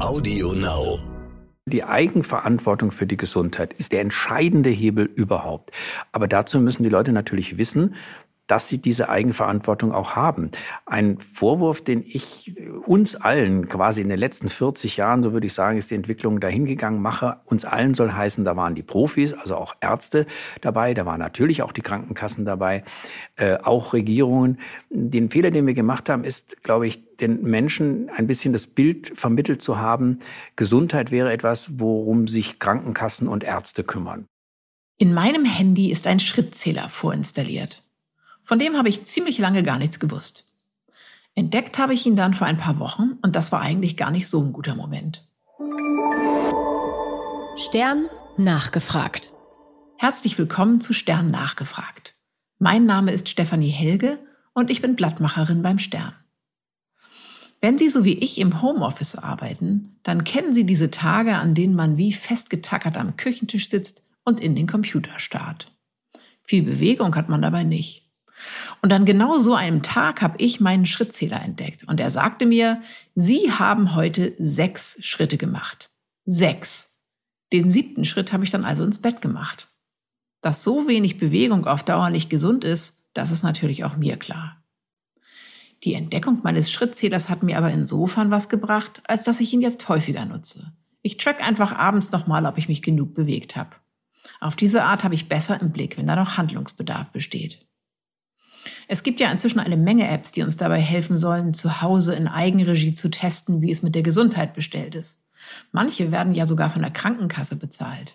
Audio Now. Die Eigenverantwortung für die Gesundheit ist der entscheidende Hebel überhaupt. Aber dazu müssen die Leute natürlich wissen, dass sie diese Eigenverantwortung auch haben. Ein Vorwurf, den ich uns allen quasi in den letzten 40 Jahren, so würde ich sagen, ist die Entwicklung dahingegangen, mache. Uns allen soll heißen, da waren die Profis, also auch Ärzte dabei, da waren natürlich auch die Krankenkassen dabei, äh, auch Regierungen. Den Fehler, den wir gemacht haben, ist, glaube ich, den Menschen ein bisschen das Bild vermittelt zu haben, Gesundheit wäre etwas, worum sich Krankenkassen und Ärzte kümmern. In meinem Handy ist ein Schrittzähler vorinstalliert. Von dem habe ich ziemlich lange gar nichts gewusst. Entdeckt habe ich ihn dann vor ein paar Wochen und das war eigentlich gar nicht so ein guter Moment. Stern nachgefragt. Herzlich willkommen zu Stern nachgefragt. Mein Name ist Stefanie Helge und ich bin Blattmacherin beim Stern. Wenn Sie so wie ich im Homeoffice arbeiten, dann kennen Sie diese Tage, an denen man wie festgetackert am Küchentisch sitzt und in den Computer starrt. Viel Bewegung hat man dabei nicht. Und an genau so einem Tag habe ich meinen Schrittzähler entdeckt. Und er sagte mir, Sie haben heute sechs Schritte gemacht. Sechs. Den siebten Schritt habe ich dann also ins Bett gemacht. Dass so wenig Bewegung auf Dauer nicht gesund ist, das ist natürlich auch mir klar. Die Entdeckung meines Schrittzählers hat mir aber insofern was gebracht, als dass ich ihn jetzt häufiger nutze. Ich track einfach abends nochmal, ob ich mich genug bewegt habe. Auf diese Art habe ich besser im Blick, wenn da noch Handlungsbedarf besteht. Es gibt ja inzwischen eine Menge Apps, die uns dabei helfen sollen, zu Hause in Eigenregie zu testen, wie es mit der Gesundheit bestellt ist. Manche werden ja sogar von der Krankenkasse bezahlt.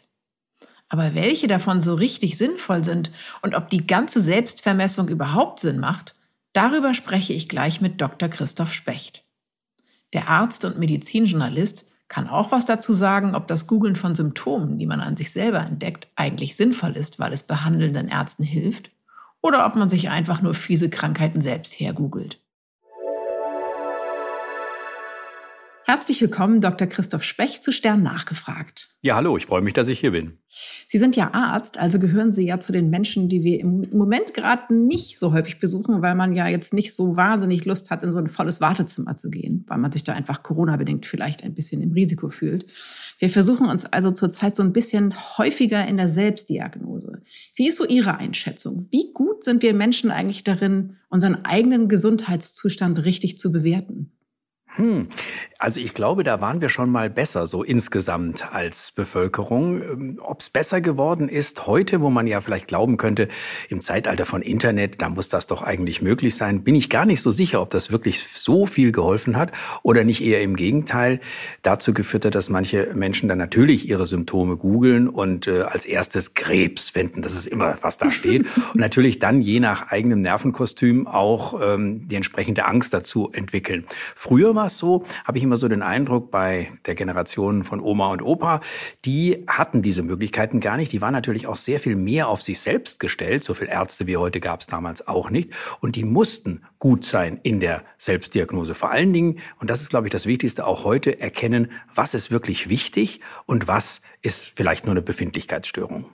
Aber welche davon so richtig sinnvoll sind und ob die ganze Selbstvermessung überhaupt Sinn macht, darüber spreche ich gleich mit Dr. Christoph Specht. Der Arzt und Medizinjournalist kann auch was dazu sagen, ob das Googlen von Symptomen, die man an sich selber entdeckt, eigentlich sinnvoll ist, weil es behandelnden Ärzten hilft oder ob man sich einfach nur fiese Krankheiten selbst hergoogelt. Herzlich willkommen, Dr. Christoph Specht zu Stern nachgefragt. Ja, hallo, ich freue mich, dass ich hier bin. Sie sind ja Arzt, also gehören Sie ja zu den Menschen, die wir im Moment gerade nicht so häufig besuchen, weil man ja jetzt nicht so wahnsinnig Lust hat, in so ein volles Wartezimmer zu gehen, weil man sich da einfach Corona-bedingt vielleicht ein bisschen im Risiko fühlt. Wir versuchen uns also zurzeit so ein bisschen häufiger in der Selbstdiagnose. Wie ist so Ihre Einschätzung? Wie gut sind wir Menschen eigentlich darin, unseren eigenen Gesundheitszustand richtig zu bewerten? Hm. Also ich glaube, da waren wir schon mal besser, so insgesamt als Bevölkerung. Ähm, Ob es besser geworden ist heute, wo man ja vielleicht glauben könnte, im Zeitalter von Internet, da muss das doch eigentlich möglich sein, bin ich gar nicht so sicher, ob das wirklich so viel geholfen hat oder nicht eher im Gegenteil dazu geführt hat, dass manche Menschen dann natürlich ihre Symptome googeln und äh, als erstes Krebs finden. Das ist immer, was da steht. und natürlich dann je nach eigenem Nervenkostüm auch ähm, die entsprechende Angst dazu entwickeln. Früher war es so, habe ich immer so den Eindruck bei der Generation von Oma und Opa, die hatten diese Möglichkeiten gar nicht. Die waren natürlich auch sehr viel mehr auf sich selbst gestellt. So viele Ärzte wie heute gab es damals auch nicht. Und die mussten gut sein in der Selbstdiagnose. Vor allen Dingen, und das ist, glaube ich, das Wichtigste, auch heute erkennen, was ist wirklich wichtig und was ist vielleicht nur eine Befindlichkeitsstörung.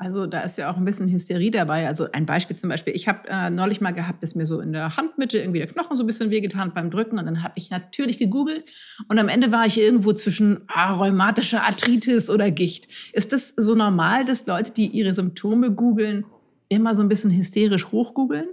Also da ist ja auch ein bisschen Hysterie dabei. Also ein Beispiel zum Beispiel, ich habe äh, neulich mal gehabt, dass mir so in der Handmitte irgendwie der Knochen so ein bisschen wehgetan beim Drücken und dann habe ich natürlich gegoogelt und am Ende war ich irgendwo zwischen ah, rheumatischer Arthritis oder Gicht. Ist das so normal, dass Leute, die ihre Symptome googeln, immer so ein bisschen hysterisch hochgoogeln?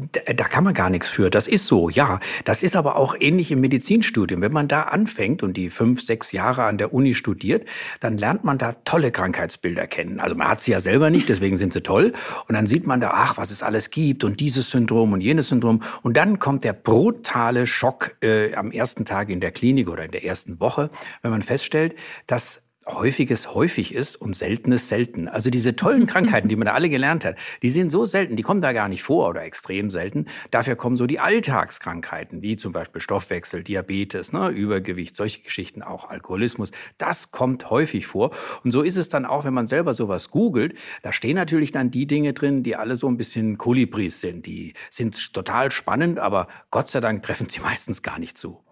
Da kann man gar nichts für. Das ist so, ja. Das ist aber auch ähnlich im Medizinstudium. Wenn man da anfängt und die fünf, sechs Jahre an der Uni studiert, dann lernt man da tolle Krankheitsbilder kennen. Also man hat sie ja selber nicht, deswegen sind sie toll. Und dann sieht man da, ach, was es alles gibt und dieses Syndrom und jenes Syndrom. Und dann kommt der brutale Schock äh, am ersten Tag in der Klinik oder in der ersten Woche, wenn man feststellt, dass Häufiges häufig ist und Seltenes selten. Also diese tollen Krankheiten, die man da alle gelernt hat, die sind so selten, die kommen da gar nicht vor oder extrem selten. Dafür kommen so die Alltagskrankheiten, wie zum Beispiel Stoffwechsel, Diabetes, ne, Übergewicht, solche Geschichten, auch Alkoholismus. Das kommt häufig vor. Und so ist es dann auch, wenn man selber sowas googelt. Da stehen natürlich dann die Dinge drin, die alle so ein bisschen Kolibris sind. Die sind total spannend, aber Gott sei Dank treffen sie meistens gar nicht zu.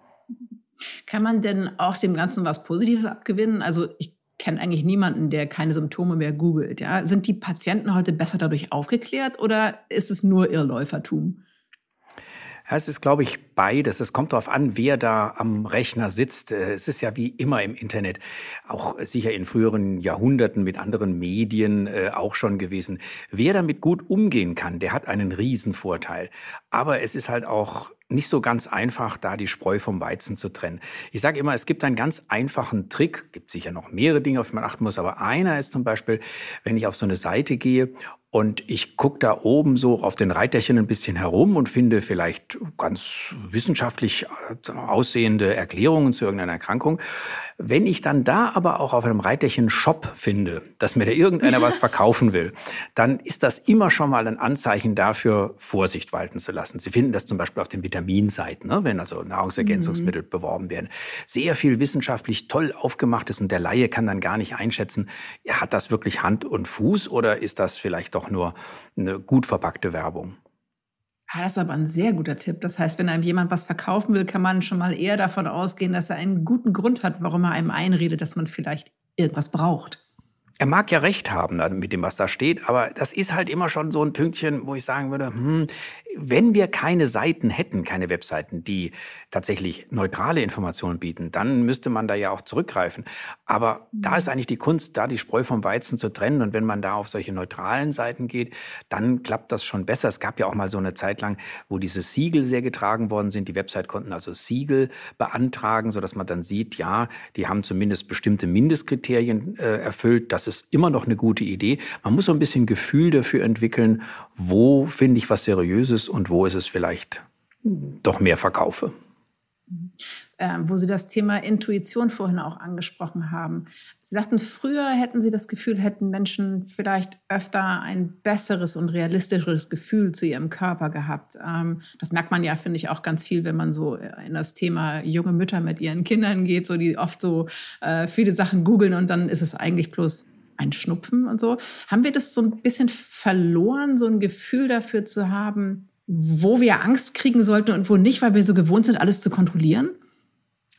Kann man denn auch dem Ganzen was Positives abgewinnen? Also ich kenne eigentlich niemanden, der keine Symptome mehr googelt. Ja? Sind die Patienten heute besser dadurch aufgeklärt oder ist es nur Irrläufertum? Es ist, glaube ich, beides. Es kommt darauf an, wer da am Rechner sitzt. Äh, es ist ja wie immer im Internet, auch sicher in früheren Jahrhunderten mit anderen Medien äh, auch schon gewesen. Wer damit gut umgehen kann, der hat einen Riesenvorteil. Aber es ist halt auch nicht so ganz einfach, da die Spreu vom Weizen zu trennen. Ich sage immer, es gibt einen ganz einfachen Trick, gibt sicher noch mehrere Dinge, auf die man achten muss, aber einer ist zum Beispiel, wenn ich auf so eine Seite gehe und ich gucke da oben so auf den Reiterchen ein bisschen herum und finde vielleicht ganz wissenschaftlich äh, aussehende Erklärungen zu irgendeiner Erkrankung. Wenn ich dann da aber auch auf einem Reiterchen Shop finde, dass mir da irgendeiner was verkaufen will, dann ist das immer schon mal ein Anzeichen dafür, Vorsicht walten zu lassen. Sie finden das zum Beispiel auf den Vitaminseiten, ne, wenn also Nahrungsergänzungsmittel mhm. beworben werden. Sehr viel wissenschaftlich toll aufgemacht ist und der Laie kann dann gar nicht einschätzen, hat das wirklich Hand und Fuß oder ist das vielleicht doch nur eine gut verpackte Werbung? Ja, das ist aber ein sehr guter Tipp. Das heißt, wenn einem jemand was verkaufen will, kann man schon mal eher davon ausgehen, dass er einen guten Grund hat, warum er einem einredet, dass man vielleicht irgendwas braucht. Er mag ja recht haben mit dem, was da steht, aber das ist halt immer schon so ein Pünktchen, wo ich sagen würde, hm, wenn wir keine Seiten hätten, keine Webseiten, die tatsächlich neutrale Informationen bieten, dann müsste man da ja auch zurückgreifen. Aber da mhm. ist eigentlich die Kunst, da die Spreu vom Weizen zu trennen. Und wenn man da auf solche neutralen Seiten geht, dann klappt das schon besser. Es gab ja auch mal so eine Zeit lang, wo diese Siegel sehr getragen worden sind. Die Website konnten also Siegel beantragen, sodass man dann sieht, ja, die haben zumindest bestimmte Mindestkriterien äh, erfüllt. Das ist immer noch eine gute Idee. Man muss so ein bisschen Gefühl dafür entwickeln, wo finde ich was Seriöses und wo ist es vielleicht doch mehr Verkaufe. Ähm, wo Sie das Thema Intuition vorhin auch angesprochen haben. Sie sagten, früher hätten Sie das Gefühl, hätten Menschen vielleicht öfter ein besseres und realistischeres Gefühl zu ihrem Körper gehabt. Ähm, das merkt man ja, finde ich, auch ganz viel, wenn man so in das Thema junge Mütter mit ihren Kindern geht, so die oft so äh, viele Sachen googeln und dann ist es eigentlich bloß ein Schnupfen und so. Haben wir das so ein bisschen verloren, so ein Gefühl dafür zu haben, wo wir Angst kriegen sollten und wo nicht, weil wir so gewohnt sind, alles zu kontrollieren?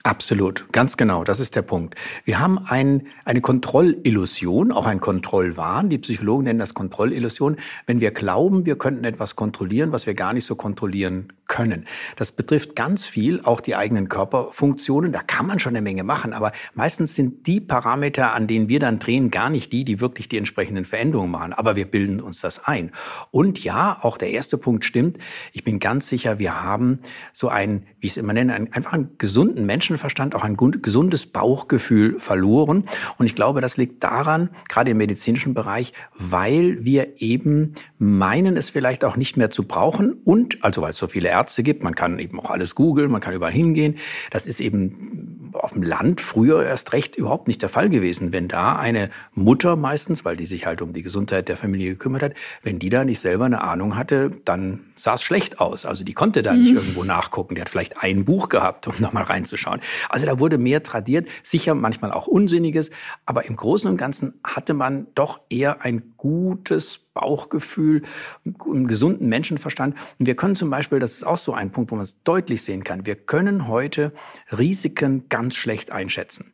Absolut, ganz genau, das ist der Punkt. Wir haben ein, eine Kontrollillusion, auch ein Kontrollwahn. Die Psychologen nennen das Kontrollillusion, wenn wir glauben, wir könnten etwas kontrollieren, was wir gar nicht so kontrollieren können. Das betrifft ganz viel, auch die eigenen Körperfunktionen. Da kann man schon eine Menge machen, aber meistens sind die Parameter, an denen wir dann drehen, gar nicht die, die wirklich die entsprechenden Veränderungen machen. Aber wir bilden uns das ein. Und ja, auch der erste Punkt stimmt. Ich bin ganz sicher, wir haben so ein, wie ich es immer nenne, einen, einfach einen gesunden Menschen Menschenverstand auch ein gesundes Bauchgefühl verloren. Und ich glaube, das liegt daran, gerade im medizinischen Bereich, weil wir eben meinen, es vielleicht auch nicht mehr zu brauchen. Und, also weil es so viele Ärzte gibt, man kann eben auch alles googeln, man kann überall hingehen. Das ist eben auf dem Land früher erst recht überhaupt nicht der Fall gewesen. Wenn da eine Mutter meistens, weil die sich halt um die Gesundheit der Familie gekümmert hat, wenn die da nicht selber eine Ahnung hatte, dann sah es schlecht aus. Also die konnte da nicht mhm. irgendwo nachgucken. Die hat vielleicht ein Buch gehabt, um nochmal reinzuschauen. Also da wurde mehr tradiert, sicher manchmal auch Unsinniges, aber im Großen und Ganzen hatte man doch eher ein gutes Bauchgefühl, einen gesunden Menschenverstand. Und wir können zum Beispiel, das ist auch so ein Punkt, wo man es deutlich sehen kann, wir können heute Risiken ganz schlecht einschätzen.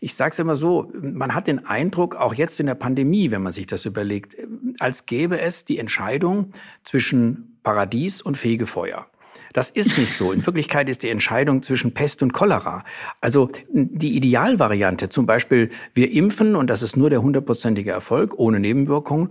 Ich sage es immer so, man hat den Eindruck, auch jetzt in der Pandemie, wenn man sich das überlegt, als gäbe es die Entscheidung zwischen Paradies und Fegefeuer. Das ist nicht so. In Wirklichkeit ist die Entscheidung zwischen Pest und Cholera. Also die Idealvariante, zum Beispiel wir impfen und das ist nur der hundertprozentige Erfolg ohne Nebenwirkungen,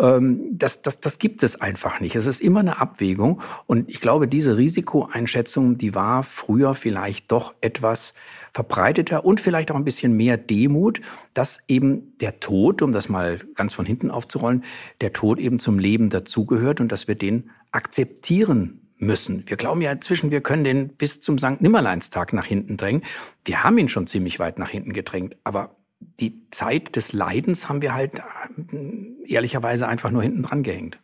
ähm, das, das, das gibt es einfach nicht. Es ist immer eine Abwägung und ich glaube, diese Risikoeinschätzung, die war früher vielleicht doch etwas verbreiteter und vielleicht auch ein bisschen mehr Demut, dass eben der Tod, um das mal ganz von hinten aufzurollen, der Tod eben zum Leben dazugehört und dass wir den akzeptieren müssen. Wir glauben ja inzwischen, wir können den bis zum St. Nimmerleinstag nach hinten drängen. Wir haben ihn schon ziemlich weit nach hinten gedrängt, aber die Zeit des Leidens haben wir halt äh, ehrlicherweise einfach nur hinten dran gehängt.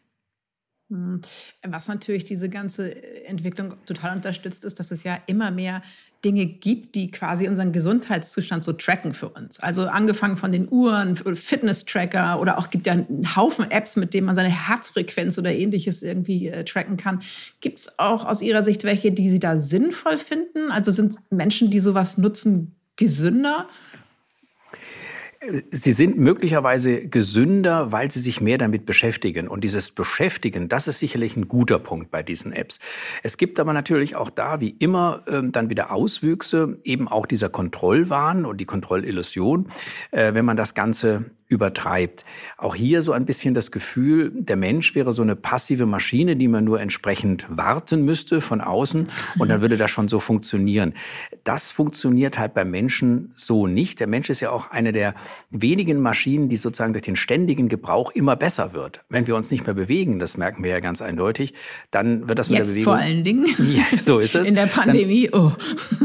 Hm. Was natürlich diese ganze Entwicklung total unterstützt, ist, dass es ja immer mehr Dinge gibt, die quasi unseren Gesundheitszustand so tracken für uns. Also angefangen von den Uhren, Fitness-Tracker oder auch gibt ja einen Haufen Apps, mit denen man seine Herzfrequenz oder ähnliches irgendwie äh, tracken kann. Gibt es auch aus Ihrer Sicht welche, die Sie da sinnvoll finden? Also sind Menschen, die sowas nutzen, gesünder? Sie sind möglicherweise gesünder, weil sie sich mehr damit beschäftigen. Und dieses Beschäftigen, das ist sicherlich ein guter Punkt bei diesen Apps. Es gibt aber natürlich auch da, wie immer, ähm, dann wieder Auswüchse, eben auch dieser Kontrollwahn und die Kontrollillusion, äh, wenn man das Ganze übertreibt. Auch hier so ein bisschen das Gefühl, der Mensch wäre so eine passive Maschine, die man nur entsprechend warten müsste von außen und dann würde das schon so funktionieren. Das funktioniert halt beim Menschen so nicht. Der Mensch ist ja auch eine der wenigen Maschinen, die sozusagen durch den ständigen Gebrauch immer besser wird. Wenn wir uns nicht mehr bewegen, das merken wir ja ganz eindeutig, dann wird das mit Jetzt der Bewegung. vor allen Dingen. Ja, so ist es. In der Pandemie, dann, oh.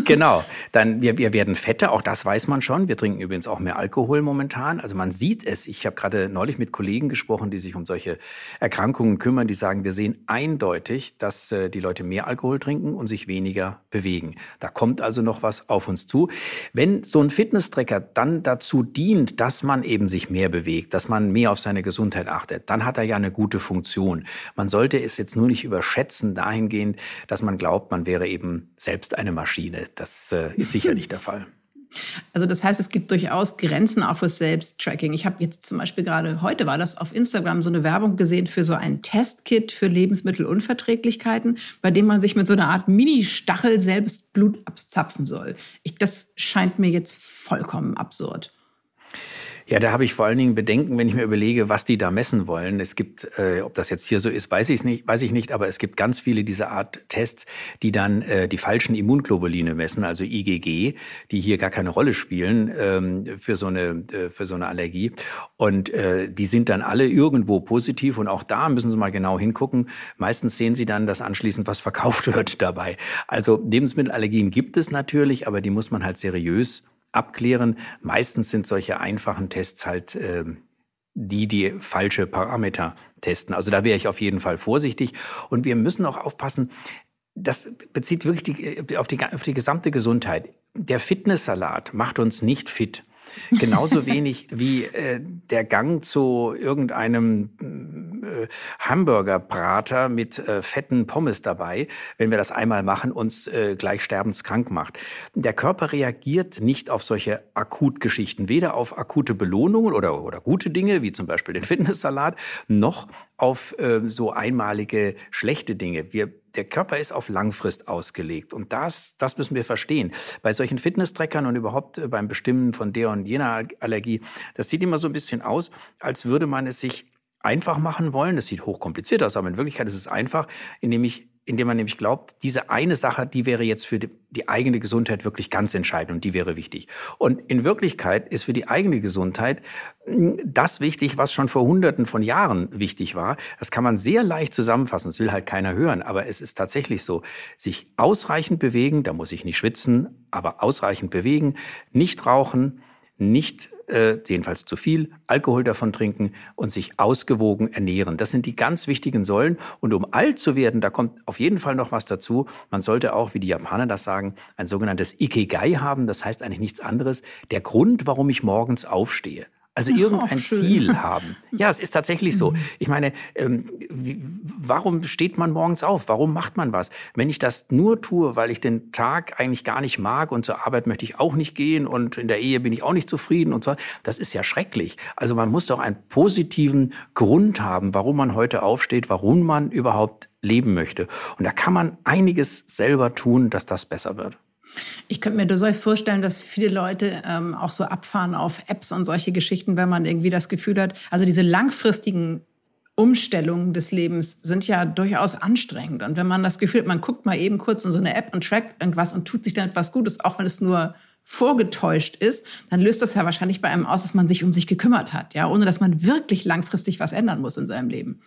Genau. Dann, wir, wir werden fetter, auch das weiß man schon. Wir trinken übrigens auch mehr Alkohol momentan. Also man sieht es. Ich habe gerade neulich mit Kollegen gesprochen, die sich um solche Erkrankungen kümmern, die sagen, wir sehen eindeutig, dass äh, die Leute mehr Alkohol trinken und sich weniger bewegen. Da kommt also noch was auf uns zu. Wenn so ein Fitnesstracker dann dazu dient, dass man eben sich mehr bewegt, dass man mehr auf seine Gesundheit achtet, dann hat er ja eine gute Funktion. Man sollte es jetzt nur nicht überschätzen dahingehend, dass man glaubt, man wäre eben selbst eine Maschine. Das äh, ist sicher nicht der Fall. Also das heißt, es gibt durchaus Grenzen auch für Selbsttracking. Ich habe jetzt zum Beispiel gerade, heute war das auf Instagram so eine Werbung gesehen für so ein Testkit für Lebensmittelunverträglichkeiten, bei dem man sich mit so einer Art Mini-Stachel selbst Blut abzapfen soll. Ich, das scheint mir jetzt vollkommen absurd. Ja, da habe ich vor allen Dingen Bedenken, wenn ich mir überlege, was die da messen wollen. Es gibt, äh, ob das jetzt hier so ist, weiß ich nicht, weiß ich nicht, aber es gibt ganz viele dieser Art Tests, die dann äh, die falschen Immunglobuline messen, also IgG, die hier gar keine Rolle spielen ähm, für so eine äh, für so eine Allergie. Und äh, die sind dann alle irgendwo positiv und auch da müssen Sie mal genau hingucken. Meistens sehen Sie dann, dass anschließend was verkauft wird dabei. Also Lebensmittelallergien gibt es natürlich, aber die muss man halt seriös abklären. Meistens sind solche einfachen Tests halt äh, die, die falsche Parameter testen. Also da wäre ich auf jeden Fall vorsichtig. Und wir müssen auch aufpassen, das bezieht wirklich die, auf, die, auf die gesamte Gesundheit. Der Fitnesssalat macht uns nicht fit. Genauso wenig wie äh, der Gang zu irgendeinem äh, Hamburgerbrater mit äh, fetten Pommes dabei, wenn wir das einmal machen, uns äh, gleich sterbenskrank macht. Der Körper reagiert nicht auf solche Akutgeschichten, weder auf akute Belohnungen oder, oder gute Dinge, wie zum Beispiel den Fitnesssalat, noch auf äh, so einmalige schlechte Dinge. Wir der Körper ist auf Langfrist ausgelegt und das, das müssen wir verstehen. Bei solchen Fitnesstrackern und überhaupt äh, beim Bestimmen von der und jener Allergie, das sieht immer so ein bisschen aus, als würde man es sich einfach machen wollen. Das sieht hochkompliziert aus, aber in Wirklichkeit ist es einfach, indem ich indem man nämlich glaubt, diese eine Sache, die wäre jetzt für die, eigene Gesundheit wirklich ganz entscheidend und die wäre wichtig. Und in Wirklichkeit ist für die eigene Gesundheit hm, das wichtig, was schon vor Hunderten von Jahren wichtig war. Das kann man sehr leicht zusammenfassen. Das will halt keiner hören, aber es ist tatsächlich so. Sich ausreichend bewegen, da muss ich nicht schwitzen, aber ausreichend bewegen, nicht rauchen, nicht äh, jedenfalls zu viel, Alkohol davon trinken und sich ausgewogen ernähren. Das sind die ganz wichtigen Säulen. Und um alt zu werden, da kommt auf jeden Fall noch was dazu. Man sollte auch, wie die Japaner das sagen, ein sogenanntes Ikigai haben. Das heißt eigentlich nichts anderes. Der Grund, warum ich morgens aufstehe. Also irgendein Ziel haben. Ja, es ist tatsächlich so. Mhm. Ich meine, ähm, wie, warum steht man morgens auf? Warum macht man was? Wenn ich das nur tue, weil ich den Tag eigentlich gar nicht mag und zur Arbeit möchte ich auch nicht gehen und in der Ehe bin ich auch nicht zufrieden und so, das ist ja schrecklich. Also man muss doch einen positiven Grund haben, warum man heute aufsteht, warum man überhaupt leben möchte. Und da kann man einiges selber tun, dass das besser wird. Ich könnte mir durchaus vorstellen, dass viele Leute ähm, auch so abfahren auf Apps und solche Geschichten, wenn man irgendwie das Gefühl hat, also diese langfristigen Umstellungen des Lebens sind ja durchaus anstrengend. Und wenn man das Gefühl hat, man guckt mal eben kurz in so eine App und trackt irgendwas und tut sich dann etwas Gutes, auch wenn es nur vorgetäuscht ist, dann löst das ja wahrscheinlich bei einem aus, dass man sich um sich gekümmert hat, ja, ohne dass man wirklich langfristig was ändern muss in seinem Leben.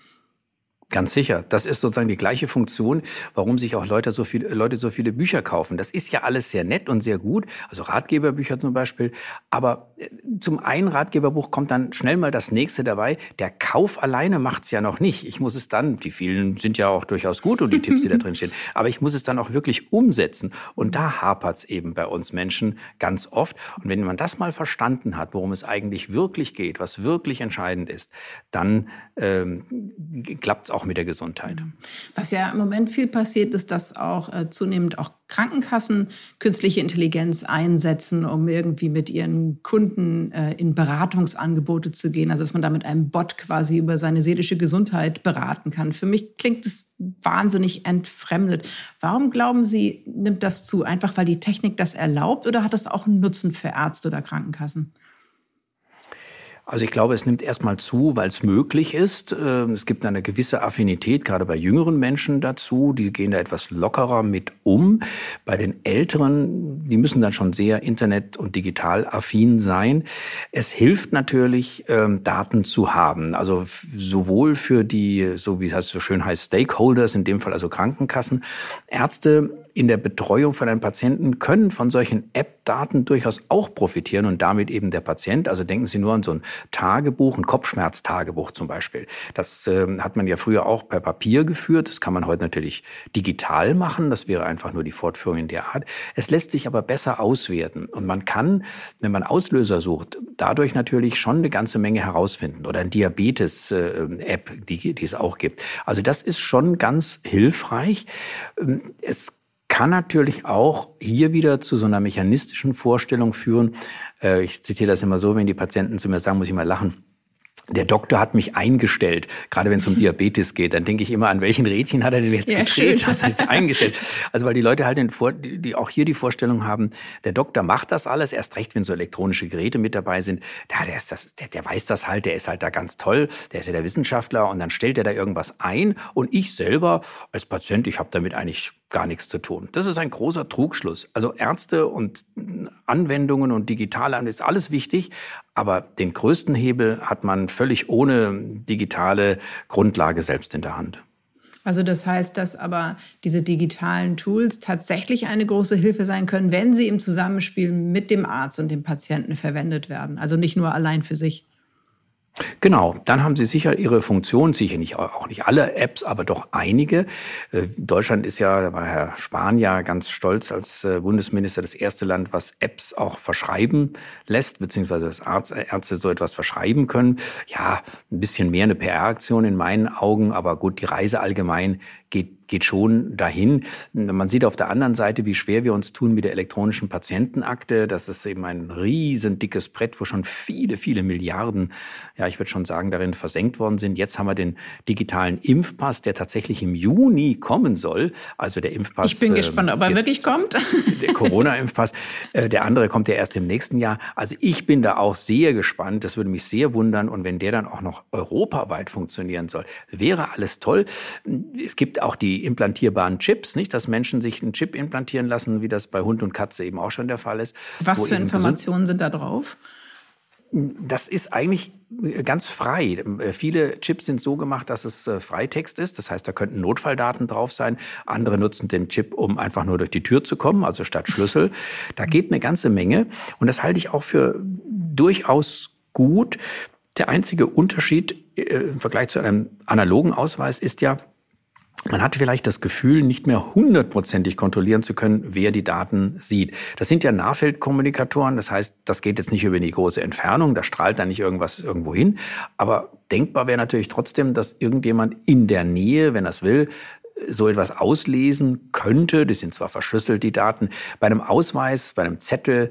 Ganz sicher. Das ist sozusagen die gleiche Funktion, warum sich auch Leute so, viele, Leute so viele Bücher kaufen. Das ist ja alles sehr nett und sehr gut. Also Ratgeberbücher zum Beispiel. Aber äh, zum einen Ratgeberbuch kommt dann schnell mal das nächste dabei. Der Kauf alleine macht's ja noch nicht. Ich muss es dann, die vielen sind ja auch durchaus gut und die Tipps, die da drin stehen. Aber ich muss es dann auch wirklich umsetzen. Und da hapert's eben bei uns Menschen ganz oft. Und wenn man das mal verstanden hat, worum es eigentlich wirklich geht, was wirklich entscheidend ist, dann ähm, klappt's auch auch mit der Gesundheit. Was ja im Moment viel passiert, ist, dass auch äh, zunehmend auch Krankenkassen künstliche Intelligenz einsetzen, um irgendwie mit ihren Kunden äh, in Beratungsangebote zu gehen. Also dass man da mit einem Bot quasi über seine seelische Gesundheit beraten kann. Für mich klingt es wahnsinnig entfremdet. Warum glauben Sie, nimmt das zu? Einfach weil die Technik das erlaubt oder hat das auch einen Nutzen für Ärzte oder Krankenkassen? Also ich glaube, es nimmt erstmal zu, weil es möglich ist. Ähm, es gibt eine gewisse Affinität, gerade bei jüngeren Menschen dazu. Die gehen da etwas lockerer mit um. Bei den Älteren, die müssen dann schon sehr internet- und digital affin sein. Es hilft natürlich, ähm, Daten zu haben. Also sowohl für die, so wie es so schön heißt, Stakeholders, in dem Fall also Krankenkassen, Ärzte, in der Betreuung von einem Patienten können von solchen App-Daten durchaus auch profitieren und damit eben der Patient. Also denken Sie nur an so ein Tagebuch, ein Kopfschmerztagebuch zum Beispiel. Das äh, hat man ja früher auch per Papier geführt. Das kann man heute natürlich digital machen. Das wäre einfach nur die Fortführung in der Art. Es lässt sich aber besser auswerten und man kann, wenn man Auslöser sucht, dadurch natürlich schon eine ganze Menge herausfinden oder ein Diabetes-App, äh, die, die es auch gibt. Also das ist schon ganz hilfreich. Ähm, es kann natürlich auch hier wieder zu so einer mechanistischen Vorstellung führen. Äh, ich zitiere das immer so, wenn die Patienten zu mir sagen, muss ich mal lachen der Doktor hat mich eingestellt, gerade wenn es um Diabetes geht, dann denke ich immer, an welchen Rädchen hat er denn jetzt ja, gedreht, was er jetzt eingestellt. Also weil die Leute halt den Vor die, die auch hier die Vorstellung haben, der Doktor macht das alles, erst recht, wenn so elektronische Geräte mit dabei sind. Ja, der, ist das, der, der weiß das halt, der ist halt da ganz toll, der ist ja der Wissenschaftler und dann stellt er da irgendwas ein und ich selber als Patient, ich habe damit eigentlich gar nichts zu tun. Das ist ein großer Trugschluss. Also Ärzte und Anwendungen und digitale ist alles wichtig, aber den größten Hebel hat man völlig ohne digitale Grundlage selbst in der Hand. Also das heißt, dass aber diese digitalen Tools tatsächlich eine große Hilfe sein können, wenn sie im Zusammenspiel mit dem Arzt und dem Patienten verwendet werden. Also nicht nur allein für sich. Genau, dann haben sie sicher ihre Funktion, sicher nicht auch nicht alle Apps, aber doch einige. Äh, Deutschland ist ja, da war Herr Spahn ja ganz stolz als äh, Bundesminister das erste Land, was Apps auch verschreiben lässt, beziehungsweise dass Ärzte so etwas verschreiben können. Ja, ein bisschen mehr eine PR-Aktion in meinen Augen, aber gut, die Reise allgemein geht geht schon dahin. Man sieht auf der anderen Seite, wie schwer wir uns tun mit der elektronischen Patientenakte. Das ist eben ein riesen dickes Brett, wo schon viele, viele Milliarden, ja, ich würde schon sagen, darin versenkt worden sind. Jetzt haben wir den digitalen Impfpass, der tatsächlich im Juni kommen soll. Also der Impfpass. Ich bin gespannt, ob er wirklich kommt. Der Corona-Impfpass. Äh, der andere kommt ja erst im nächsten Jahr. Also ich bin da auch sehr gespannt. Das würde mich sehr wundern. Und wenn der dann auch noch europaweit funktionieren soll, wäre alles toll. Es gibt auch die implantierbaren Chips, nicht, dass Menschen sich einen Chip implantieren lassen, wie das bei Hund und Katze eben auch schon der Fall ist. Was für Informationen sind da drauf? Das ist eigentlich ganz frei. Viele Chips sind so gemacht, dass es äh, Freitext ist. Das heißt, da könnten Notfalldaten drauf sein. Andere nutzen den Chip, um einfach nur durch die Tür zu kommen, also statt Schlüssel. Da geht eine ganze Menge. Und das halte ich auch für durchaus gut. Der einzige Unterschied äh, im Vergleich zu einem analogen Ausweis ist ja, man hat vielleicht das Gefühl, nicht mehr hundertprozentig kontrollieren zu können, wer die Daten sieht. Das sind ja Nahfeldkommunikatoren, das heißt, das geht jetzt nicht über die große Entfernung, da strahlt dann nicht irgendwas irgendwo hin. Aber denkbar wäre natürlich trotzdem, dass irgendjemand in der Nähe, wenn er es will, so etwas auslesen könnte. Die sind zwar verschlüsselt, die Daten. Bei einem Ausweis, bei einem Zettel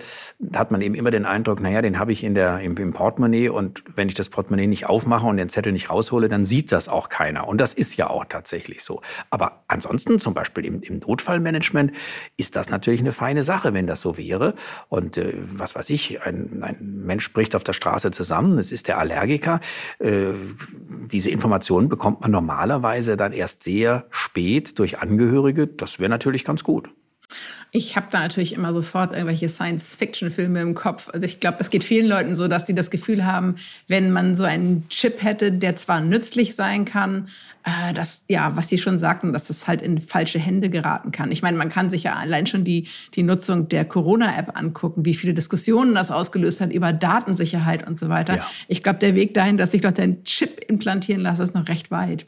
hat man eben immer den Eindruck, naja, den habe ich in der, im, im Portemonnaie und wenn ich das Portemonnaie nicht aufmache und den Zettel nicht raushole, dann sieht das auch keiner. Und das ist ja auch tatsächlich so. Aber ansonsten, zum Beispiel im, im Notfallmanagement, ist das natürlich eine feine Sache, wenn das so wäre. Und äh, was weiß ich, ein, ein Mensch spricht auf der Straße zusammen, es ist der Allergiker. Äh, diese Informationen bekommt man normalerweise dann erst sehr spät spät durch Angehörige, das wäre natürlich ganz gut. Ich habe da natürlich immer sofort irgendwelche Science-Fiction-Filme im Kopf. Also ich glaube, es geht vielen Leuten so, dass sie das Gefühl haben, wenn man so einen Chip hätte, der zwar nützlich sein kann, äh, dass, ja, was Sie schon sagten, dass das halt in falsche Hände geraten kann. Ich meine, man kann sich ja allein schon die, die Nutzung der Corona-App angucken, wie viele Diskussionen das ausgelöst hat über Datensicherheit und so weiter. Ja. Ich glaube, der Weg dahin, dass ich dort einen Chip implantieren lasse, ist noch recht weit.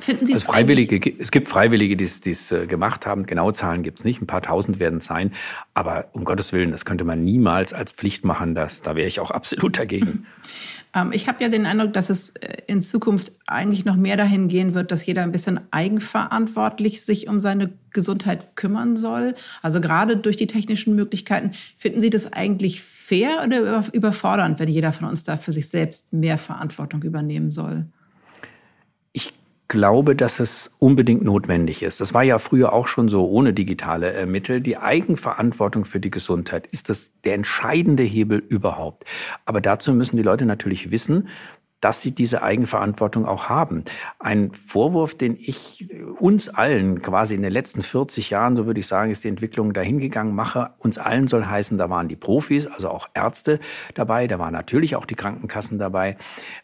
Finden Sie also Freiwillige, es gibt Freiwillige, die es gemacht haben. Genaue Zahlen gibt es nicht. Ein paar tausend werden es sein. Aber um Gottes Willen, das könnte man niemals als Pflicht machen. Das, da wäre ich auch absolut dagegen. Freiwillige, es gibt Freiwillige, die es sein. Aber um Gottes Willen, das könnte man niemals als Pflicht machen. Das, da wäre ich auch absolut dagegen. Ähm, ich habe ja den Eindruck, dass es äh, in Zukunft eigentlich noch mehr dahin gehen wird, dass jeder ein bisschen eigenverantwortlich sich um seine Gesundheit kümmern soll. Also gerade durch die technischen Möglichkeiten. Finden Sie das eigentlich fair oder überfordernd, wenn jeder von uns da für sich selbst mehr Verantwortung übernehmen soll? Glaube, dass es unbedingt notwendig ist. Das war ja früher auch schon so ohne digitale äh, Mittel. Die Eigenverantwortung für die Gesundheit ist das der entscheidende Hebel überhaupt. Aber dazu müssen die Leute natürlich wissen, dass sie diese Eigenverantwortung auch haben. Ein Vorwurf, den ich uns allen quasi in den letzten 40 Jahren, so würde ich sagen, ist die Entwicklung dahingegangen, mache. Uns allen soll heißen, da waren die Profis, also auch Ärzte dabei, da waren natürlich auch die Krankenkassen dabei,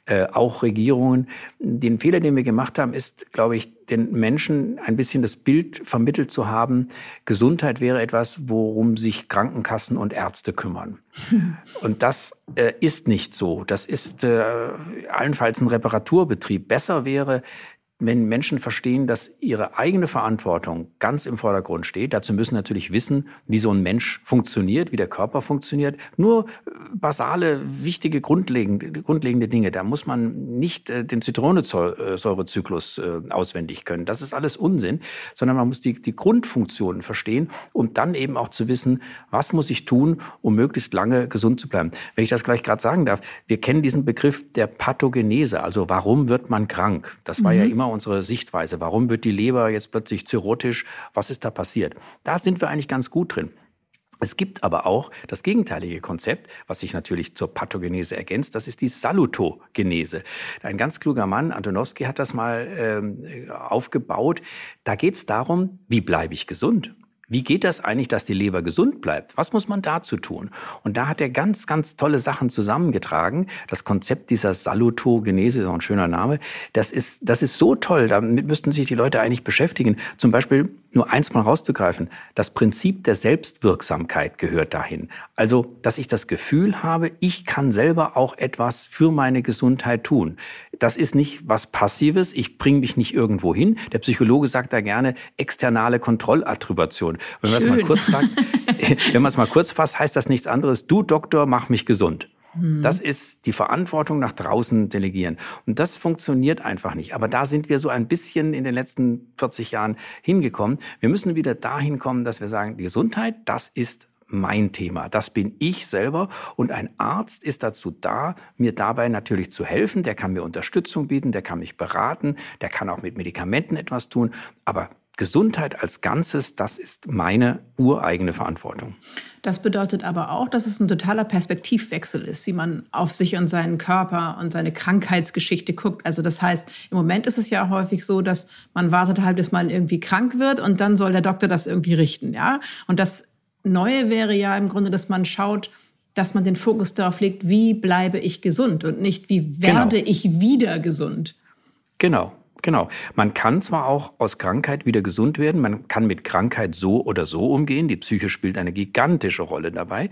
äh, auch Regierungen. Den Fehler, den wir gemacht haben, ist, glaube ich, den Menschen ein bisschen das Bild vermittelt zu haben, Gesundheit wäre etwas, worum sich Krankenkassen und Ärzte kümmern. Und das äh, ist nicht so. Das ist äh, allenfalls ein Reparaturbetrieb. Besser wäre, wenn Menschen verstehen, dass ihre eigene Verantwortung ganz im Vordergrund steht, dazu müssen natürlich wissen, wie so ein Mensch funktioniert, wie der Körper funktioniert. Nur äh, basale, wichtige, grundlegende, grundlegende Dinge. Da muss man nicht äh, den Zitronensäurezyklus äh, auswendig können. Das ist alles Unsinn, sondern man muss die, die Grundfunktionen verstehen, um dann eben auch zu wissen, was muss ich tun, um möglichst lange gesund zu bleiben. Wenn ich das gleich gerade sagen darf, wir kennen diesen Begriff der Pathogenese, also warum wird man krank? Das war mhm. ja immer immer unsere Sichtweise. Warum wird die Leber jetzt plötzlich zirrhotisch? Was ist da passiert? Da sind wir eigentlich ganz gut drin. Es gibt aber auch das gegenteilige Konzept, was sich natürlich zur Pathogenese ergänzt. Das ist die Salutogenese. Ein ganz kluger Mann, Antonowski, hat das mal ähm, aufgebaut. Da geht es darum, wie bleibe ich gesund? Wie geht das eigentlich, dass die Leber gesund bleibt? Was muss man dazu tun? Und da hat er ganz, ganz tolle Sachen zusammengetragen. Das Konzept dieser Salutogenese, ist auch ein schöner Name, das ist, das ist so toll. Damit müssten sich die Leute eigentlich beschäftigen. Zum Beispiel nur eins mal rauszugreifen. Das Prinzip der Selbstwirksamkeit gehört dahin. Also, dass ich das Gefühl habe, ich kann selber auch etwas für meine Gesundheit tun. Das ist nicht was Passives. Ich bringe mich nicht irgendwo hin. Der Psychologe sagt da gerne externe Kontrollattribution. Wenn man es mal kurz sagt, wenn man es mal kurz fasst, heißt das nichts anderes. Du Doktor, mach mich gesund. Hm. Das ist die Verantwortung nach draußen delegieren. Und das funktioniert einfach nicht. Aber da sind wir so ein bisschen in den letzten 40 Jahren hingekommen. Wir müssen wieder dahin kommen, dass wir sagen, Gesundheit, das ist mein Thema. Das bin ich selber und ein Arzt ist dazu da, mir dabei natürlich zu helfen. Der kann mir Unterstützung bieten, der kann mich beraten, der kann auch mit Medikamenten etwas tun. Aber Gesundheit als Ganzes, das ist meine ureigene Verantwortung. Das bedeutet aber auch, dass es ein totaler Perspektivwechsel ist, wie man auf sich und seinen Körper und seine Krankheitsgeschichte guckt. Also das heißt, im Moment ist es ja häufig so, dass man wartet halt, bis man irgendwie krank wird und dann soll der Doktor das irgendwie richten, ja? Und das Neue wäre ja im Grunde, dass man schaut, dass man den Fokus darauf legt, wie bleibe ich gesund und nicht, wie werde genau. ich wieder gesund. Genau. Genau. Man kann zwar auch aus Krankheit wieder gesund werden, man kann mit Krankheit so oder so umgehen, die Psyche spielt eine gigantische Rolle dabei,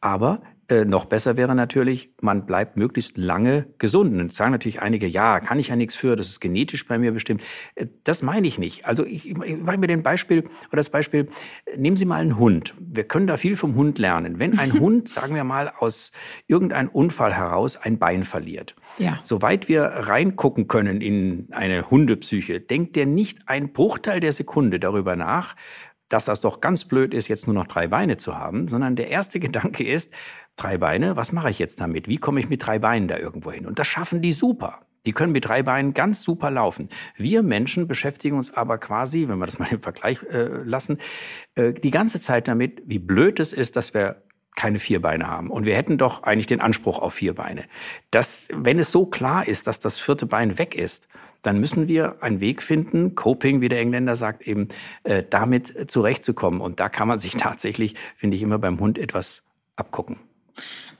aber äh, noch besser wäre natürlich, man bleibt möglichst lange gesund. Und sagen natürlich einige, ja, kann ich ja nichts für, das ist genetisch bei mir bestimmt. Äh, das meine ich nicht. Also ich, ich mache mir den Beispiel oder das Beispiel, nehmen Sie mal einen Hund. Wir können da viel vom Hund lernen. Wenn ein Hund, sagen wir mal, aus irgendeinem Unfall heraus ein Bein verliert, ja. soweit wir reingucken können in eine Hundepsyche, denkt der nicht ein Bruchteil der Sekunde darüber nach, dass das doch ganz blöd ist, jetzt nur noch drei Beine zu haben, sondern der erste Gedanke ist, drei Beine, was mache ich jetzt damit? Wie komme ich mit drei Beinen da irgendwo hin? Und das schaffen die super. Die können mit drei Beinen ganz super laufen. Wir Menschen beschäftigen uns aber quasi, wenn wir das mal im Vergleich äh, lassen, äh, die ganze Zeit damit, wie blöd es ist, dass wir keine vier Beine haben. Und wir hätten doch eigentlich den Anspruch auf vier Beine. Das, wenn es so klar ist, dass das vierte Bein weg ist, dann müssen wir einen Weg finden, Coping, wie der Engländer sagt, eben äh, damit zurechtzukommen. Und da kann man sich tatsächlich, finde ich, immer beim Hund etwas abgucken.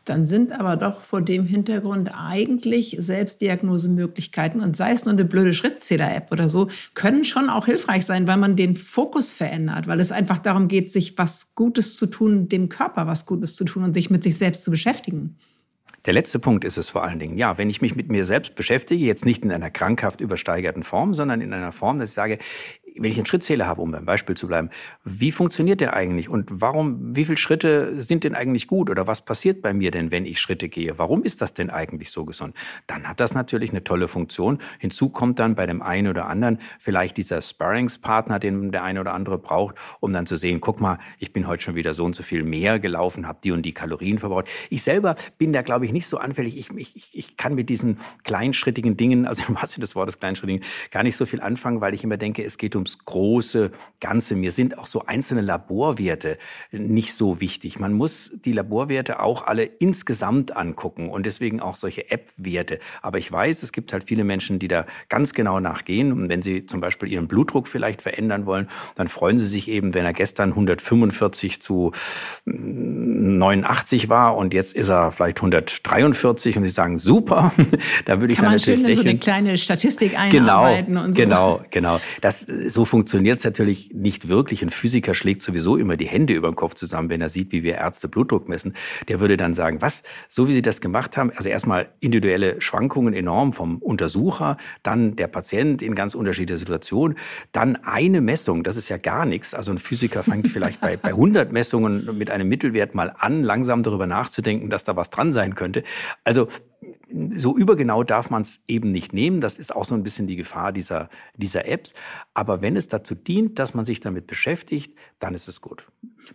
Dann sind aber doch vor dem Hintergrund eigentlich Selbstdiagnosemöglichkeiten und sei es nur eine blöde Schrittzähler-App oder so, können schon auch hilfreich sein, weil man den Fokus verändert, weil es einfach darum geht, sich was Gutes zu tun, dem Körper was Gutes zu tun und sich mit sich selbst zu beschäftigen. Der letzte Punkt ist es vor allen Dingen. Ja, wenn ich mich mit mir selbst beschäftige, jetzt nicht in einer krankhaft übersteigerten Form, sondern in einer Form, dass ich sage, wenn ich einen Schrittzähler habe, um beim Beispiel zu bleiben, wie funktioniert der eigentlich und warum, wie viele Schritte sind denn eigentlich gut oder was passiert bei mir denn, wenn ich Schritte gehe? Warum ist das denn eigentlich so gesund? Dann hat das natürlich eine tolle Funktion. Hinzu kommt dann bei dem einen oder anderen vielleicht dieser Sparringspartner, den der eine oder andere braucht, um dann zu sehen, guck mal, ich bin heute schon wieder so und so viel mehr gelaufen, habe die und die Kalorien verbraucht. Ich selber bin da, glaube ich, nicht so anfällig. Ich, ich, ich kann mit diesen kleinschrittigen Dingen, also im wahrsten des Wortes kleinschrittigen, gar nicht so viel anfangen, weil ich immer denke, es geht ums große Ganze. Mir sind auch so einzelne Laborwerte nicht so wichtig. Man muss die Laborwerte auch alle insgesamt angucken und deswegen auch solche App-Werte. Aber ich weiß, es gibt halt viele Menschen, die da ganz genau nachgehen. Und wenn sie zum Beispiel ihren Blutdruck vielleicht verändern wollen, dann freuen sie sich eben, wenn er gestern 145 zu 89 war und jetzt ist er vielleicht 143 und sie sagen, super, da würde ich Kann dann man natürlich schön so eine lächeln. kleine Statistik Genau, einarbeiten und so. genau, genau. Das, so funktioniert es natürlich nicht wirklich. Ein Physiker schlägt sowieso immer die Hände über den Kopf zusammen, wenn er sieht, wie wir Ärzte Blutdruck messen. Der würde dann sagen, was, so wie Sie das gemacht haben, also erstmal individuelle Schwankungen enorm vom Untersucher, dann der Patient in ganz unterschiedlicher Situation, dann eine Messung, das ist ja gar nichts. Also ein Physiker fängt vielleicht bei, bei 100 Messungen mit einem Mittelwert mal an, langsam darüber nachzudenken, dass da was dran sein könnte. Also so übergenau darf man es eben nicht nehmen. Das ist auch so ein bisschen die Gefahr dieser, dieser Apps. Aber wenn es dazu dient, dass man sich damit beschäftigt, dann ist es gut.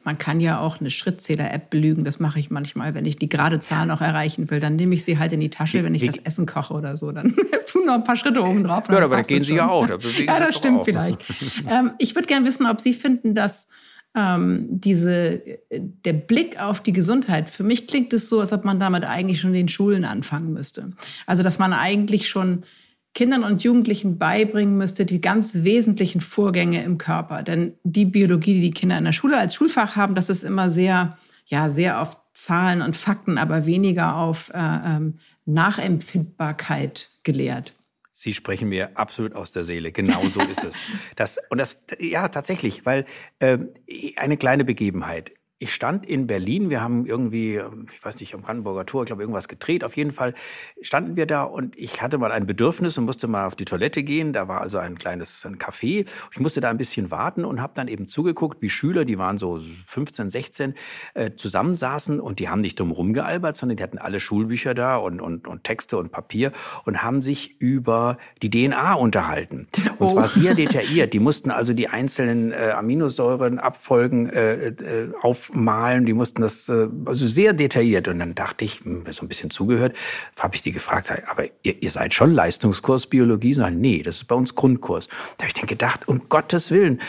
Man kann ja auch eine Schrittzähler-App belügen. Das mache ich manchmal, wenn ich die gerade Zahl noch erreichen will. Dann nehme ich sie halt in die Tasche, wenn ich Wie- das Essen koche oder so. Dann tun noch ein paar Schritte oben drauf. Ja, aber da gehen Sie ja auch. Da ja, das stimmt auch. vielleicht. ähm, ich würde gerne wissen, ob Sie finden, dass ähm, diese, der Blick auf die Gesundheit, für mich klingt es so, als ob man damit eigentlich schon in den Schulen anfangen müsste. Also, dass man eigentlich schon Kindern und Jugendlichen beibringen müsste, die ganz wesentlichen Vorgänge im Körper. Denn die Biologie, die die Kinder in der Schule als Schulfach haben, das ist immer sehr, ja, sehr auf Zahlen und Fakten, aber weniger auf äh, ähm, Nachempfindbarkeit gelehrt. Sie sprechen mir absolut aus der Seele. Genau so ist es. Das, und das, ja, tatsächlich, weil ähm, eine kleine Begebenheit. Ich stand in Berlin, wir haben irgendwie, ich weiß nicht, am Brandenburger Tor, ich glaube, irgendwas gedreht. Auf jeden Fall standen wir da und ich hatte mal ein Bedürfnis und musste mal auf die Toilette gehen. Da war also ein kleines ein Café. Ich musste da ein bisschen warten und habe dann eben zugeguckt, wie Schüler, die waren so 15, 16, äh, zusammensaßen und die haben nicht drum rumgealbert, sondern die hatten alle Schulbücher da und, und, und Texte und Papier und haben sich über die DNA unterhalten. Und Oh. zwar sehr detailliert. Die mussten also die einzelnen äh, Aminosäuren abfolgen äh, äh, aufmalen. Die mussten das äh, also sehr detailliert. Und dann dachte ich, hm, so ein bisschen zugehört, habe ich die gefragt, aber ihr, ihr seid schon Leistungskurs Biologie? Sagen, nee, das ist bei uns Grundkurs. Da habe ich dann gedacht, um Gottes Willen,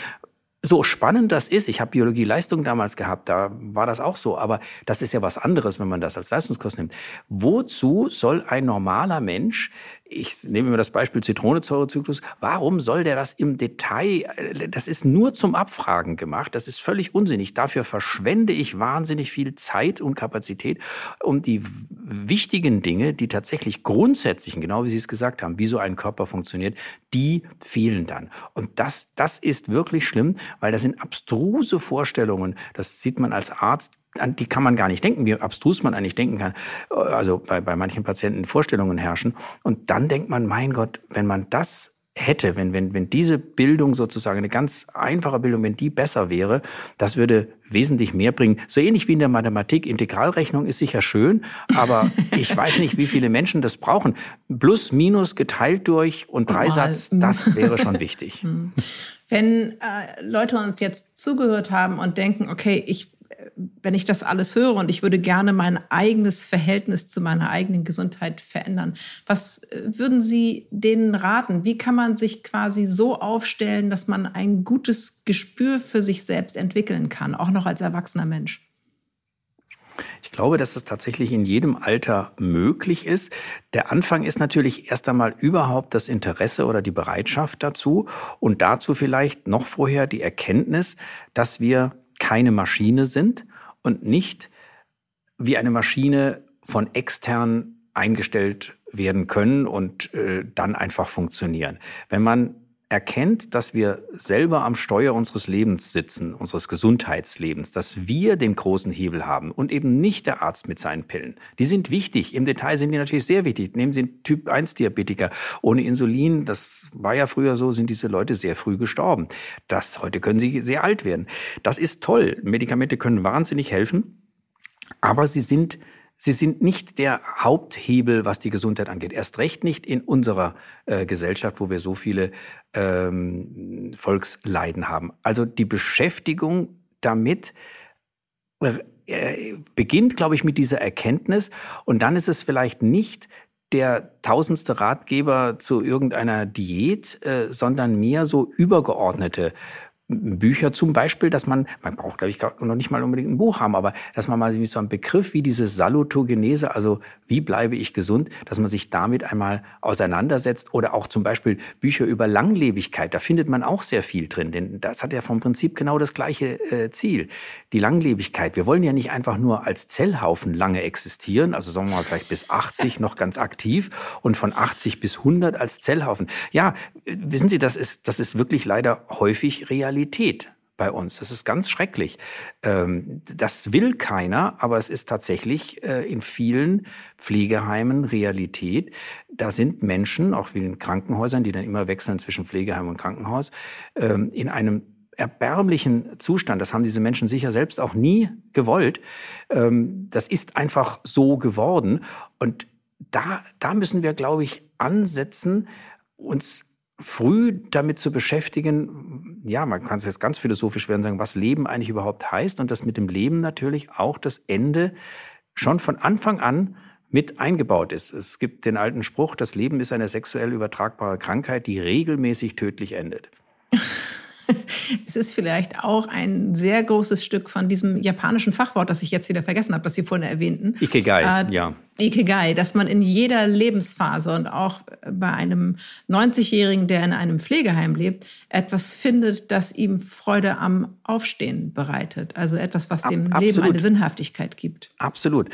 so spannend das ist, ich habe Biologie-Leistung damals gehabt, da war das auch so, aber das ist ja was anderes, wenn man das als Leistungskurs nimmt. Wozu soll ein normaler Mensch, ich nehme mir das Beispiel Zitronensäurezyklus, warum soll der das im Detail, äh, das ist nur zum Abfragen gemacht, das ist völlig unsinnig. Dafür verschwende ich wahnsinnig viel Zeit und Kapazität, um die wichtigen Dinge, die tatsächlich grundsätzlichen, genau wie Sie es gesagt haben, wie so ein Körper funktioniert, die fehlen dann. Und das, das ist wirklich schlimm, weil das sind abstruse Vorstellungen. Das sieht man als Arzt an die kann man gar nicht denken, wie abstrus man eigentlich denken kann. Also bei, bei manchen Patienten Vorstellungen herrschen. Und dann denkt man, mein Gott, wenn man das hätte, wenn, wenn, wenn diese Bildung sozusagen, eine ganz einfache Bildung, wenn die besser wäre, das würde wesentlich mehr bringen. So ähnlich wie in der Mathematik. Integralrechnung ist sicher schön, aber ich weiß nicht, wie viele Menschen das brauchen. Plus, minus geteilt durch und Dreisatz, das wäre schon wichtig. Wenn äh, Leute uns jetzt zugehört haben und denken, okay, ich, wenn ich das alles höre und ich würde gerne mein eigenes Verhältnis zu meiner eigenen Gesundheit verändern, was äh, würden Sie denen raten? Wie kann man sich quasi so aufstellen, dass man ein gutes Gespür für sich selbst entwickeln kann, auch noch als erwachsener Mensch? Ich glaube, dass es tatsächlich in jedem Alter möglich ist. Der Anfang ist natürlich erst einmal überhaupt das Interesse oder die Bereitschaft dazu und dazu vielleicht noch vorher die Erkenntnis, dass wir keine Maschine sind und nicht wie eine Maschine von extern eingestellt werden können und äh, dann einfach funktionieren. Wenn man erkennt, dass wir selber am Steuer unseres Lebens sitzen, unseres Gesundheitslebens, dass wir den großen Hebel haben und eben nicht der Arzt mit seinen Pillen. Die sind wichtig. Im Detail sind die natürlich sehr wichtig. Nehmen Sie einen Typ 1 Diabetiker. Ohne Insulin, das war ja früher so, sind diese Leute sehr früh gestorben. Das, heute können sie sehr alt werden. Das ist toll. Medikamente können wahnsinnig helfen. Aber sie sind Sie sind nicht der Haupthebel, was die Gesundheit angeht. Erst recht nicht in unserer äh, Gesellschaft, wo wir so viele ähm, Volksleiden haben. Also die Beschäftigung damit äh, beginnt, glaube ich, mit dieser Erkenntnis. Und dann ist es vielleicht nicht der tausendste Ratgeber zu irgendeiner Diät, äh, sondern mehr so übergeordnete Bücher zum Beispiel, dass man, man braucht, glaube ich, noch nicht mal unbedingt ein Buch haben, aber dass man mal so einen Begriff wie diese Salutogenese, also wie bleibe ich gesund, dass man sich damit einmal auseinandersetzt oder auch zum Beispiel Bücher über Langlebigkeit, da findet man auch sehr viel drin, denn das hat ja vom Prinzip genau das gleiche äh, Ziel. Die Langlebigkeit. Wir wollen ja nicht einfach nur als Zellhaufen lange existieren, also sagen wir mal vielleicht bis 80 noch ganz aktiv und von 80 bis 100 als Zellhaufen. Ja, wissen Sie, das ist, das ist wirklich leider häufig real Realität bei uns. Das ist ganz schrecklich. Ähm, das will keiner, aber es ist tatsächlich äh, in vielen Pflegeheimen Realität. Da sind Menschen, auch wie in Krankenhäusern, die dann immer wechseln zwischen Pflegeheim und Krankenhaus, ähm, in einem erbärmlichen Zustand. Das haben diese Menschen sicher selbst auch nie gewollt. Ähm, das ist einfach so geworden. Und da, da müssen wir, glaube ich, ansetzen, uns früh damit zu beschäftigen, ja, man kann es jetzt ganz philosophisch werden sagen, was Leben eigentlich überhaupt heißt und dass mit dem Leben natürlich auch das Ende schon von Anfang an mit eingebaut ist. Es gibt den alten Spruch, das Leben ist eine sexuell übertragbare Krankheit, die regelmäßig tödlich endet. es ist vielleicht auch ein sehr großes Stück von diesem japanischen Fachwort, das ich jetzt wieder vergessen habe, das Sie vorhin erwähnten. Ikigai, äh, ja. Ikigai, dass man in jeder Lebensphase und auch bei einem 90-Jährigen, der in einem Pflegeheim lebt, etwas findet, das ihm Freude am Aufstehen bereitet. Also etwas, was dem Absolut. Leben eine Sinnhaftigkeit gibt. Absolut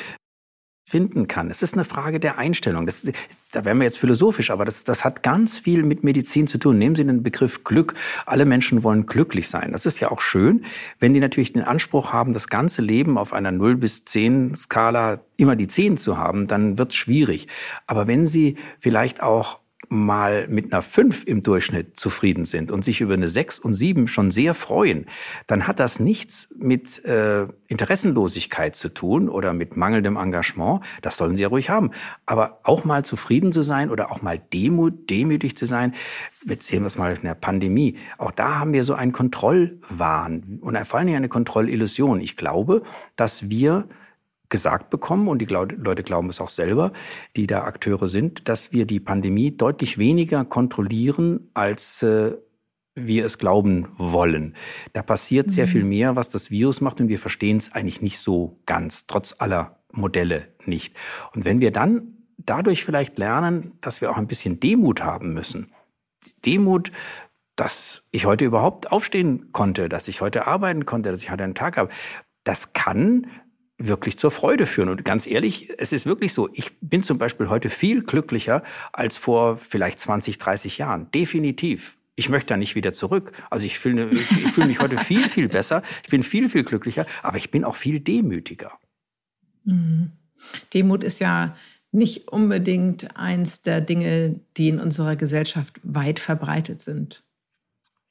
finden kann. Es ist eine Frage der Einstellung. Das, da wären wir jetzt philosophisch, aber das, das hat ganz viel mit Medizin zu tun. Nehmen Sie den Begriff Glück. Alle Menschen wollen glücklich sein. Das ist ja auch schön, wenn die natürlich den Anspruch haben, das ganze Leben auf einer 0 bis 10 Skala immer die 10 zu haben, dann wird es schwierig. Aber wenn Sie vielleicht auch mal mit einer 5 im Durchschnitt zufrieden sind und sich über eine 6 und 7 schon sehr freuen, dann hat das nichts mit äh, Interessenlosigkeit zu tun oder mit mangelndem Engagement. Das sollen sie ja ruhig haben. Aber auch mal zufrieden zu sein oder auch mal demut, demütig zu sein, jetzt sehen wir es mal in der Pandemie. Auch da haben wir so einen Kontrollwahn und vor allem eine Kontrollillusion. Ich glaube, dass wir gesagt bekommen, und die Leute glauben es auch selber, die da Akteure sind, dass wir die Pandemie deutlich weniger kontrollieren, als äh, wir es glauben wollen. Da passiert sehr viel mhm. mehr, was das Virus macht, und wir verstehen es eigentlich nicht so ganz, trotz aller Modelle nicht. Und wenn wir dann dadurch vielleicht lernen, dass wir auch ein bisschen Demut haben müssen, Demut, dass ich heute überhaupt aufstehen konnte, dass ich heute arbeiten konnte, dass ich heute einen Tag habe, das kann wirklich zur Freude führen. Und ganz ehrlich, es ist wirklich so. Ich bin zum Beispiel heute viel glücklicher als vor vielleicht 20, 30 Jahren. Definitiv. Ich möchte da nicht wieder zurück. Also ich fühle, ich, fühle mich heute viel, viel besser. Ich bin viel, viel glücklicher, aber ich bin auch viel demütiger. Mhm. Demut ist ja nicht unbedingt eins der Dinge, die in unserer Gesellschaft weit verbreitet sind.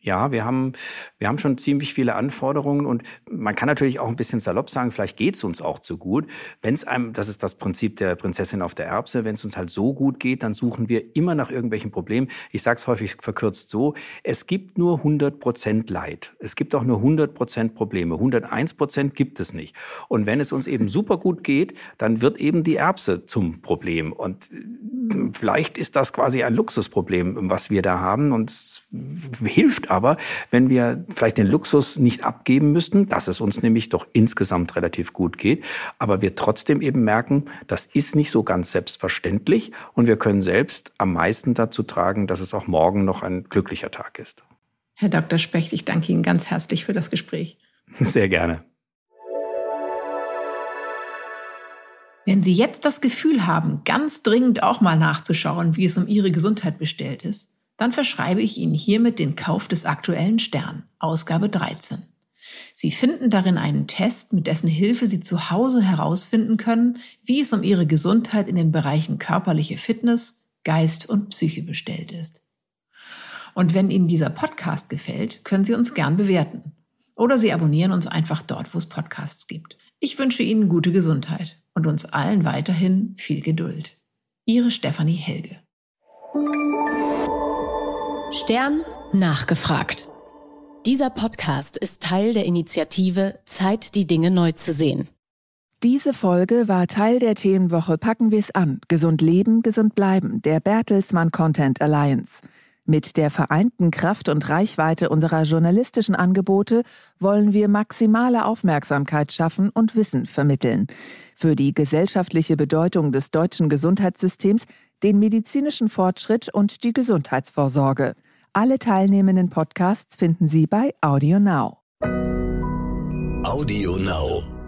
Ja, wir haben, wir haben schon ziemlich viele Anforderungen und man kann natürlich auch ein bisschen salopp sagen, vielleicht geht's uns auch zu gut. Wenn es einem, das ist das Prinzip der Prinzessin auf der Erbse, wenn es uns halt so gut geht, dann suchen wir immer nach irgendwelchen Problemen. Ich sage es häufig verkürzt so, es gibt nur 100 Prozent Leid. Es gibt auch nur 100 Prozent Probleme. 101 Prozent gibt es nicht. Und wenn es uns eben super gut geht, dann wird eben die Erbse zum Problem. Und äh, vielleicht ist das quasi ein Luxusproblem, was wir da haben und hilft aber, wenn wir vielleicht den Luxus nicht abgeben müssten, dass es uns nämlich doch insgesamt relativ gut geht, aber wir trotzdem eben merken, das ist nicht so ganz selbstverständlich und wir können selbst am meisten dazu tragen, dass es auch morgen noch ein glücklicher Tag ist. Herr Dr. Specht, ich danke Ihnen ganz herzlich für das Gespräch. Sehr gerne. Wenn Sie jetzt das Gefühl haben, ganz dringend auch mal nachzuschauen, wie es um Ihre Gesundheit bestellt ist, dann verschreibe ich Ihnen hiermit den Kauf des aktuellen Stern, Ausgabe 13. Sie finden darin einen Test, mit dessen Hilfe Sie zu Hause herausfinden können, wie es um Ihre Gesundheit in den Bereichen körperliche Fitness, Geist und Psyche bestellt ist. Und wenn Ihnen dieser Podcast gefällt, können Sie uns gern bewerten. Oder Sie abonnieren uns einfach dort, wo es Podcasts gibt. Ich wünsche Ihnen gute Gesundheit und uns allen weiterhin viel Geduld. Ihre Stefanie Helge. Stern nachgefragt. Dieser Podcast ist Teil der Initiative Zeit, die Dinge neu zu sehen. Diese Folge war Teil der Themenwoche Packen wir's an. Gesund leben, gesund bleiben, der Bertelsmann Content Alliance. Mit der vereinten Kraft und Reichweite unserer journalistischen Angebote wollen wir maximale Aufmerksamkeit schaffen und Wissen vermitteln. Für die gesellschaftliche Bedeutung des deutschen Gesundheitssystems, den medizinischen Fortschritt und die Gesundheitsvorsorge. Alle teilnehmenden Podcasts finden Sie bei Audio Now. Audio Now.